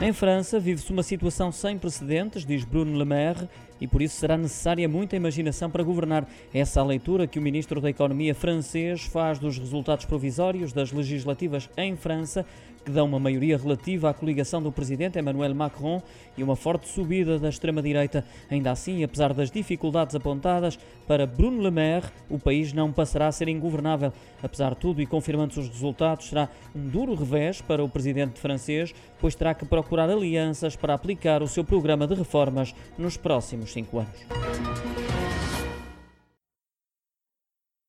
Em França, vive-se uma situação sem precedentes, diz Bruno Le Maire, e por isso será necessária muita imaginação para governar. Essa é a leitura que o ministro da Economia francês faz dos resultados provisórios das legislativas em França, que dão uma maioria relativa à coligação do presidente Emmanuel Macron e uma forte subida da extrema-direita. Ainda assim, apesar das dificuldades apontadas, para Bruno Le Maire, o país não passará a ser ingovernável. Apesar de tudo, e confirmando-se os resultados, será um duro revés para o presidente francês, pois terá que procurar alianças para aplicar o seu programa de reformas nos próximos cinco anos.